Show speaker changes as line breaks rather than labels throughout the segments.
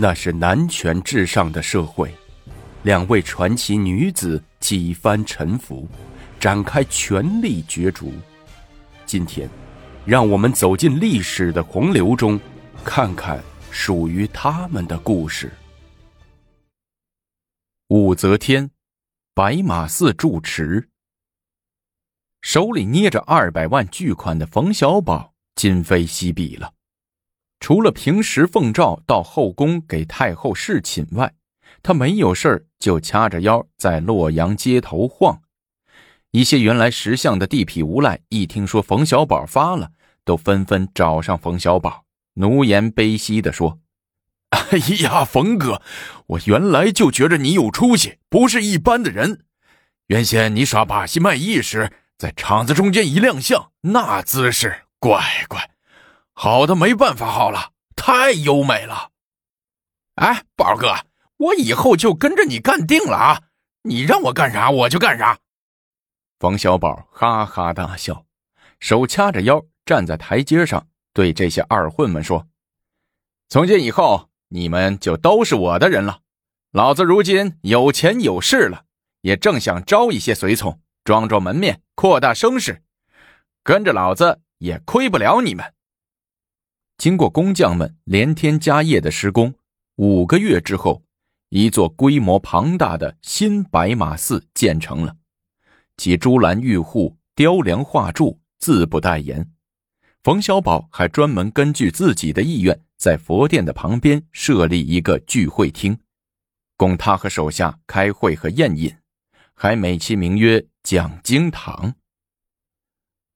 那是男权至上的社会，两位传奇女子几番沉浮，展开权力角逐。今天，让我们走进历史的洪流中，看看属于他们的故事。武则天，白马寺住持，手里捏着二百万巨款的冯小宝今非昔比了。除了平时奉诏到后宫给太后侍寝外，他没有事就掐着腰在洛阳街头晃。一些原来识相的地痞无赖一听说冯小宝发了，都纷纷找上冯小宝，奴颜卑膝地说：“哎呀，冯哥，我原来就觉着你有出息，不是一般的人。原先你耍把戏卖艺时，在场子中间一亮相，那姿势，乖乖。”好的没办法，好了，太优美了。哎，宝哥，我以后就跟着你干定了啊！你让我干啥我就干啥。冯小宝哈哈大笑，手掐着腰站在台阶上，对这些二混们说：“从今以后，你们就都是我的人了。老子如今有钱有势了，也正想招一些随从，装装门面，扩大声势。跟着老子也亏不了你们。”经过工匠们连天加夜的施工，五个月之后，一座规模庞大的新白马寺建成了。其珠栏玉户、雕梁画柱，自不待言。冯小宝还专门根据自己的意愿，在佛殿的旁边设立一个聚会厅，供他和手下开会和宴饮，还美其名曰讲经堂。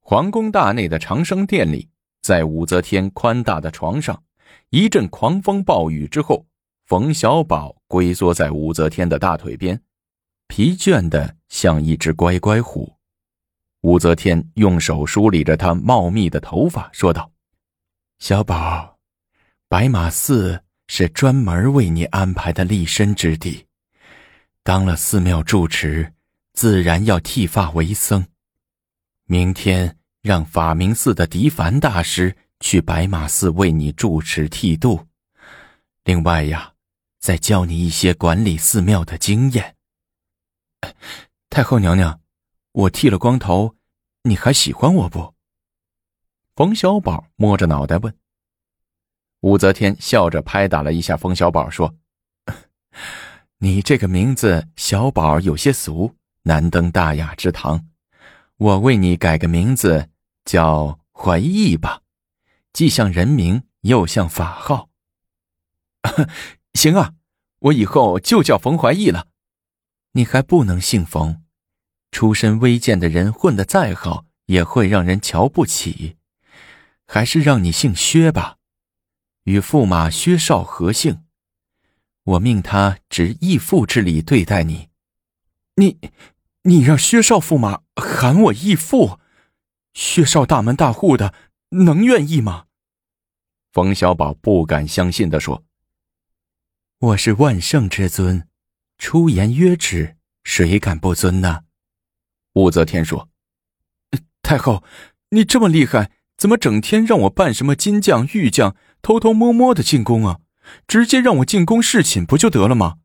皇宫大内的长生殿里。在武则天宽大的床上，一阵狂风暴雨之后，冯小宝龟缩在武则天的大腿边，疲倦的像一只乖乖虎。武则天用手梳理着他茂密的头发，说道：“小宝，白马寺是专门为你安排的立身之地，当了寺庙住持，自然要剃发为僧。明天。”让法明寺的狄凡大师去白马寺为你住持剃度。另外呀，再教你一些管理寺庙的经验。太后娘娘，我剃了光头，你还喜欢我不？冯小宝摸着脑袋问。武则天笑着拍打了一下冯小宝，说：“你这个名字小宝有些俗，难登大雅之堂。我为你改个名字。”叫怀义吧，既像人名又像法号。行啊，我以后就叫冯怀义了。你还不能姓冯，出身微贱的人混得再好，也会让人瞧不起。还是让你姓薛吧，与驸马薛少合姓。我命他执义父之礼对待你。你，你让薛少驸马喊我义父？薛少大门大户的，能愿意吗？冯小宝不敢相信的说：“我是万圣之尊，出言约旨，谁敢不尊呢？”武则天说：“太后，你这么厉害，怎么整天让我扮什么金将、玉将，偷偷摸摸的进宫啊？直接让我进宫侍寝不就得了吗？”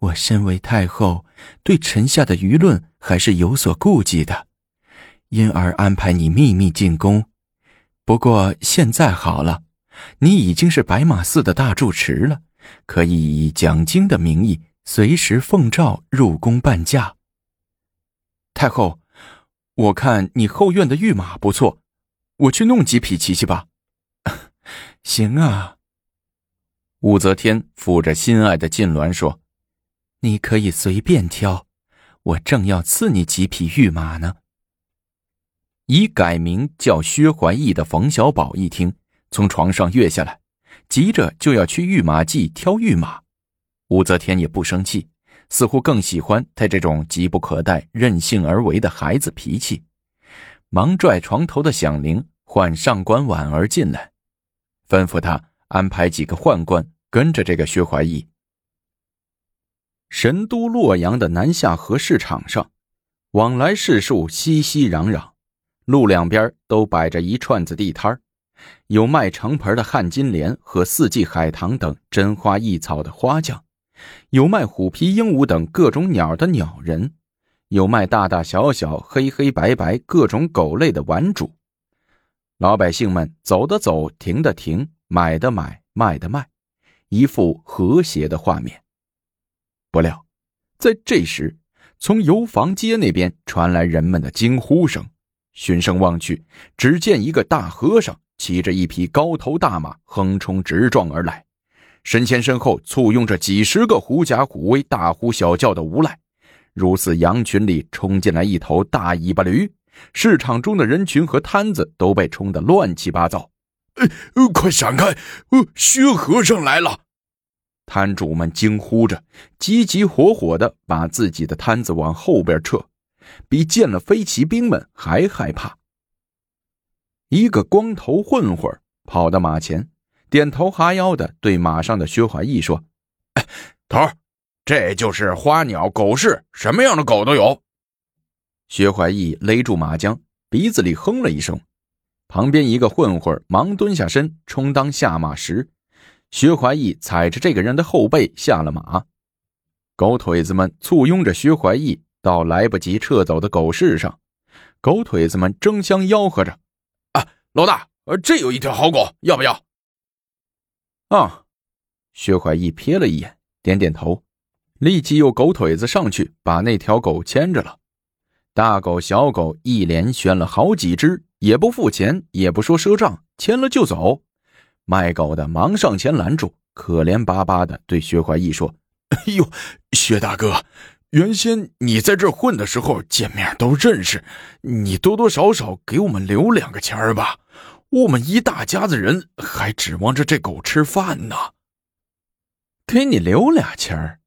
我身为太后，对臣下的舆论还是有所顾忌的。因而安排你秘密进宫，不过现在好了，你已经是白马寺的大住持了，可以以讲经的名义随时奉诏入宫伴驾。太后，我看你后院的御马不错，我去弄几匹骑骑吧。行啊。武则天抚着心爱的金銮说：“你可以随便挑，我正要赐你几匹御马呢。”已改名叫薛怀义的冯小宝一听，从床上跃下来，急着就要去御马厩挑御马。武则天也不生气，似乎更喜欢他这种急不可待、任性而为的孩子脾气，忙拽床头的响铃，唤上官婉儿进来，吩咐他安排几个宦官跟着这个薛怀义。神都洛阳的南下河市场上，往来市庶熙熙攘攘。路两边都摆着一串子地摊有卖成盆的旱金莲和四季海棠等珍花异草的花匠，有卖虎皮鹦鹉等各种鸟的鸟人，有卖大大小小、黑黑白白各种狗类的玩主。老百姓们走的走，停的停，买的买，卖的卖，一幅和谐的画面。不料，在这时，从油坊街那边传来人们的惊呼声。循声望去，只见一个大和尚骑着一匹高头大马，横冲直撞而来，身前身后簇拥着几十个狐假虎威、大呼小叫的无赖，如似羊群里冲进来一头大尾巴驴。市场中的人群和摊子都被冲得乱七八糟。
呃，快闪开！呃，薛和尚来了！
摊主们惊呼着，急急火火地把自己的摊子往后边撤。比见了飞骑兵们还害怕。一个光头混混跑到马前，点头哈腰的对马上的薛怀义说：“哎
头儿，这就是花鸟狗市，什么样的狗都有。”
薛怀义勒住马缰，鼻子里哼了一声。旁边一个混混忙蹲下身充当下马石。薛怀义踩着这个人的后背下了马。狗腿子们簇拥着薛怀义。到来不及撤走的狗市上，狗腿子们争相吆喝着：“
啊，老大，呃，这有一条好狗，要不要？”
啊，薛怀义瞥了一眼，点点头，立即又狗腿子上去把那条狗牵着了。大狗、小狗一连选了好几只，也不付钱，也不说赊账，牵了就走。卖狗的忙上前拦住，可怜巴巴的对薛怀义说：“
哎呦，薛大哥。”原先你在这混的时候，见面都认识，你多多少少给我们留两个钱儿吧。我们一大家子人还指望着这狗吃饭呢。
给你留俩钱儿，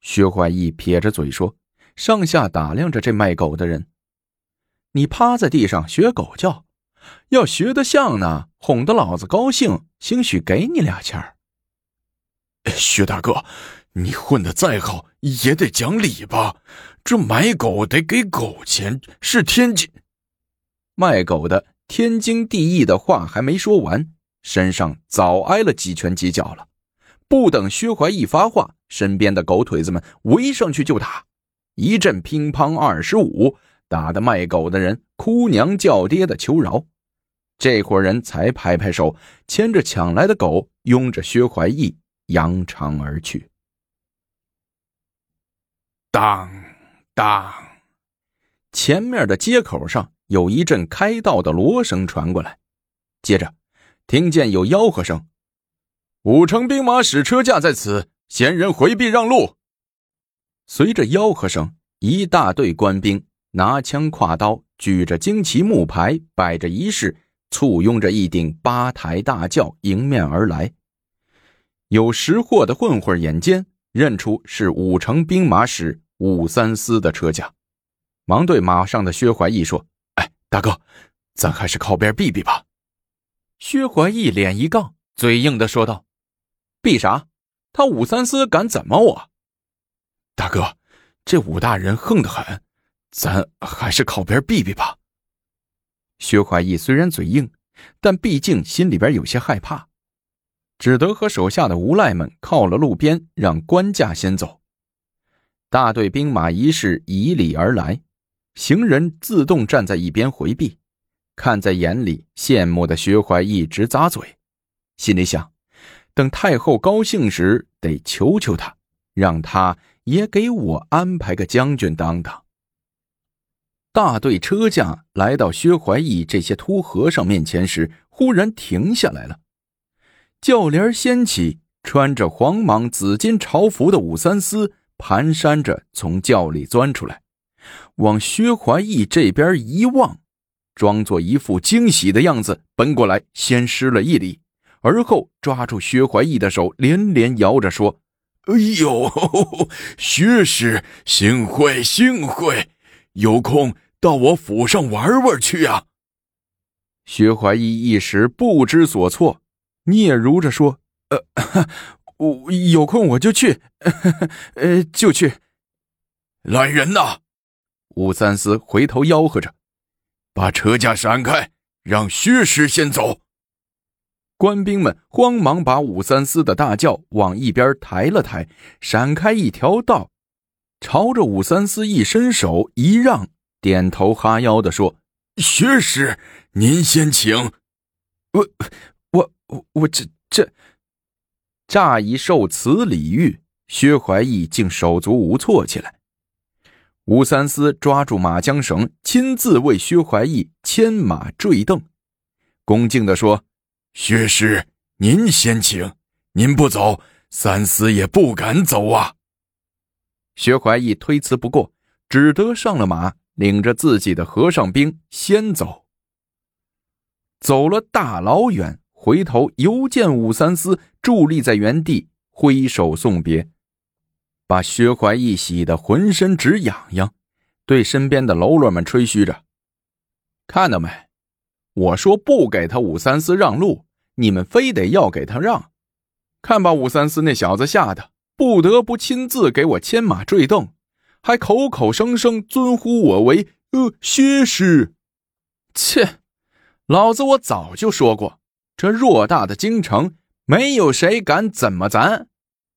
薛怀义撇着嘴说，上下打量着这卖狗的人。你趴在地上学狗叫，要学得像呢，哄得老子高兴，兴许给你俩钱儿。
薛大哥。你混的再好，也得讲理吧？这买狗得给狗钱，是天经。
卖狗的天经地义的话还没说完，身上早挨了几拳几脚了。不等薛怀义发话，身边的狗腿子们围上去就打，一阵乒乓二十五，打得卖狗的人哭娘叫爹的求饶。这伙人才拍拍手，牵着抢来的狗，拥着薛怀义扬长而去。
当当，
前面的街口上有一阵开道的锣声传过来，接着听见有吆喝声：“五城兵马使车驾在此，闲人回避让路。”随着吆喝声，一大队官兵拿枪挎刀，举着旌旗木牌，摆着仪式，簇拥着一顶八抬大轿迎面而来。有识货的混混眼尖。认出是五城兵马使武三思的车驾，忙对马上的薛怀义说：“
哎，大哥，咱还是靠边避避吧。”
薛怀义脸一杠，嘴硬的说道：“避啥？他武三思敢怎么我？
大哥，这武大人横得很，咱还是靠边避避吧。”
薛怀义虽然嘴硬，但毕竟心里边有些害怕。只得和手下的无赖们靠了路边，让官驾先走。大队兵马一式以礼而来，行人自动站在一边回避，看在眼里，羡慕的薛怀义直咂嘴，心里想：等太后高兴时，得求求他，让他也给我安排个将军当当。大队车驾来到薛怀义这些秃和尚面前时，忽然停下来了。轿帘掀起，穿着黄蟒紫金朝服的武三思蹒跚着从轿里钻出来，往薛怀义这边一望，装作一副惊喜的样子，奔过来先施了一礼，而后抓住薛怀义的手，连连摇着说：“
哎呦，薛师，幸会幸会，有空到我府上玩玩去啊！”
薛怀义一时不知所措。嗫嚅着说：“呃，我有空我就去，呃，就去。”
来人呐！
武三思回头吆喝着：“
把车架闪开，让薛师先走。”
官兵们慌忙把武三思的大轿往一边抬了抬，闪开一条道，朝着武三思一伸手一让，点头哈腰的说：“
薛师，您先请。”
我、我、我、这这，乍一受此礼遇，薛怀义竟手足无措起来。吴三思抓住马缰绳，亲自为薛怀义牵马坠镫，恭敬地说。
薛师，您先请。您不走，三思也不敢走啊。
薛怀义推辞不过，只得上了马，领着自己的和尚兵先走。走了大老远，回头又见武三思伫立在原地，挥手送别，把薛怀义喜得浑身直痒痒，对身边的喽啰们吹嘘着：“看到没？”我说不给他武三思让路，你们非得要给他让，看把武三思那小子吓得不得不亲自给我牵马坠镫，还口口声声尊呼我为呃薛师。切，老子我早就说过，这偌大的京城，没有谁敢怎么咱，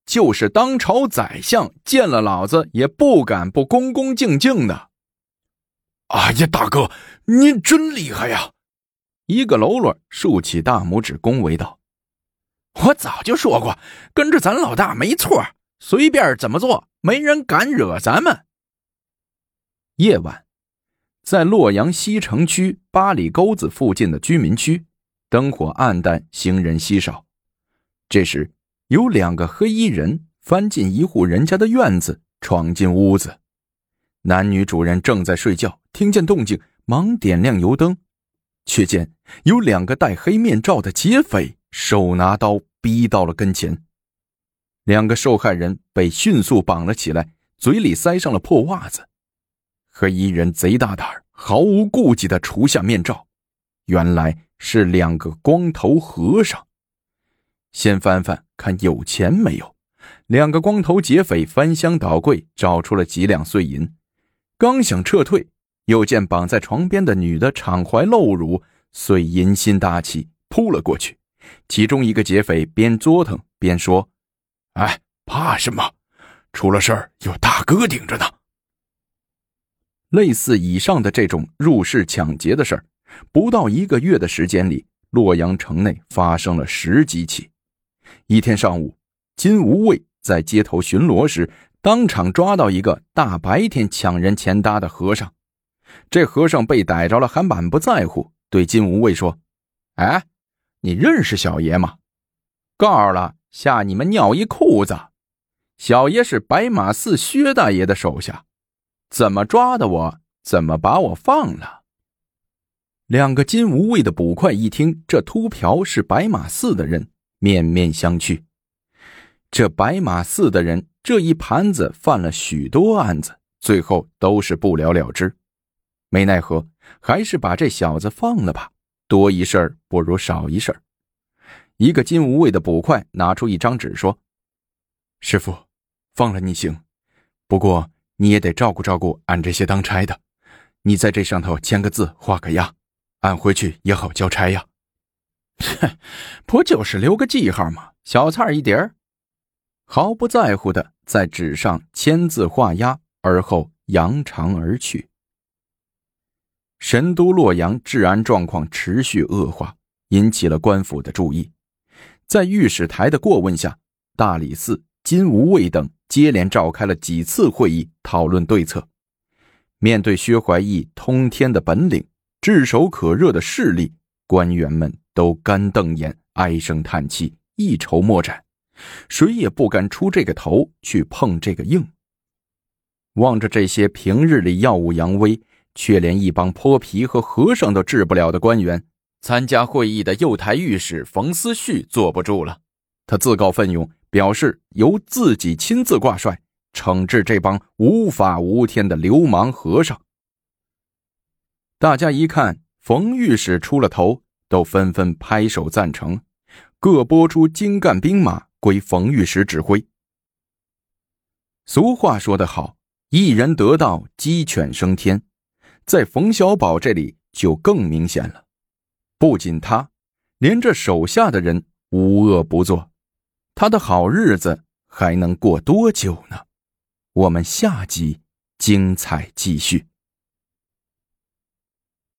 就是当朝宰相见了老子也不敢不恭恭敬敬的。
哎呀，大哥，您真厉害呀！
一个喽啰竖起大拇指恭维道：“我早就说过，跟着咱老大没错，随便怎么做，没人敢惹咱们。”夜晚，在洛阳西城区八里沟子附近的居民区，灯火暗淡，行人稀少。这时，有两个黑衣人翻进一户人家的院子，闯进屋子。男女主人正在睡觉，听见动静，忙点亮油灯。却见有两个戴黑面罩的劫匪手拿刀逼到了跟前，两个受害人被迅速绑了起来，嘴里塞上了破袜子。黑衣人贼大胆，毫无顾忌的除下面罩，原来是两个光头和尚。先翻翻看有钱没有，两个光头劫匪翻箱倒柜找出了几两碎银，刚想撤退。又见绑在床边的女的敞怀露乳，遂淫心大起，扑了过去。其中一个劫匪边作腾边说：“
哎，怕什么？出了事儿有大哥顶着呢。”
类似以上的这种入室抢劫的事儿，不到一个月的时间里，洛阳城内发生了十几起。一天上午，金无畏在街头巡逻时，当场抓到一个大白天抢人钱搭的和尚。这和尚被逮着了，还满不在乎，对金无畏说：“哎，你认识小爷吗？告诉了，吓你们尿一裤子。小爷是白马寺薛大爷的手下，怎么抓的我，怎么把我放了。”两个金无畏的捕快一听这秃瓢是白马寺的人，面面相觑。这白马寺的人这一盘子犯了许多案子，最后都是不了了之。没奈何，还是把这小子放了吧。多一事不如少一事一个金无畏的捕快拿出一张纸说：“师傅，放了你行，不过你也得照顾照顾俺这些当差的。你在这上头签个字，画个押，俺回去也好交差呀。”哼，不就是留个记号吗？小菜一碟，毫不在乎的在纸上签字画押，而后扬长而去。神都洛阳治安状况持续恶化，引起了官府的注意。在御史台的过问下，大理寺、金吾卫等接连召开了几次会议，讨论对策。面对薛怀义通天的本领、炙手可热的势力，官员们都干瞪眼，唉声叹气，一筹莫展，谁也不敢出这个头去碰这个硬。望着这些平日里耀武扬威。却连一帮泼皮和和尚都治不了的官员，参加会议的右台御史冯思绪坐不住了，他自告奋勇，表示由自己亲自挂帅，惩治这帮无法无天的流氓和尚。大家一看冯御史出了头，都纷纷拍手赞成，各拨出精干兵马归冯御史指挥。俗话说得好，一人得道，鸡犬升天。在冯小宝这里就更明显了，不仅他，连这手下的人无恶不作，他的好日子还能过多久呢？我们下集精彩继续。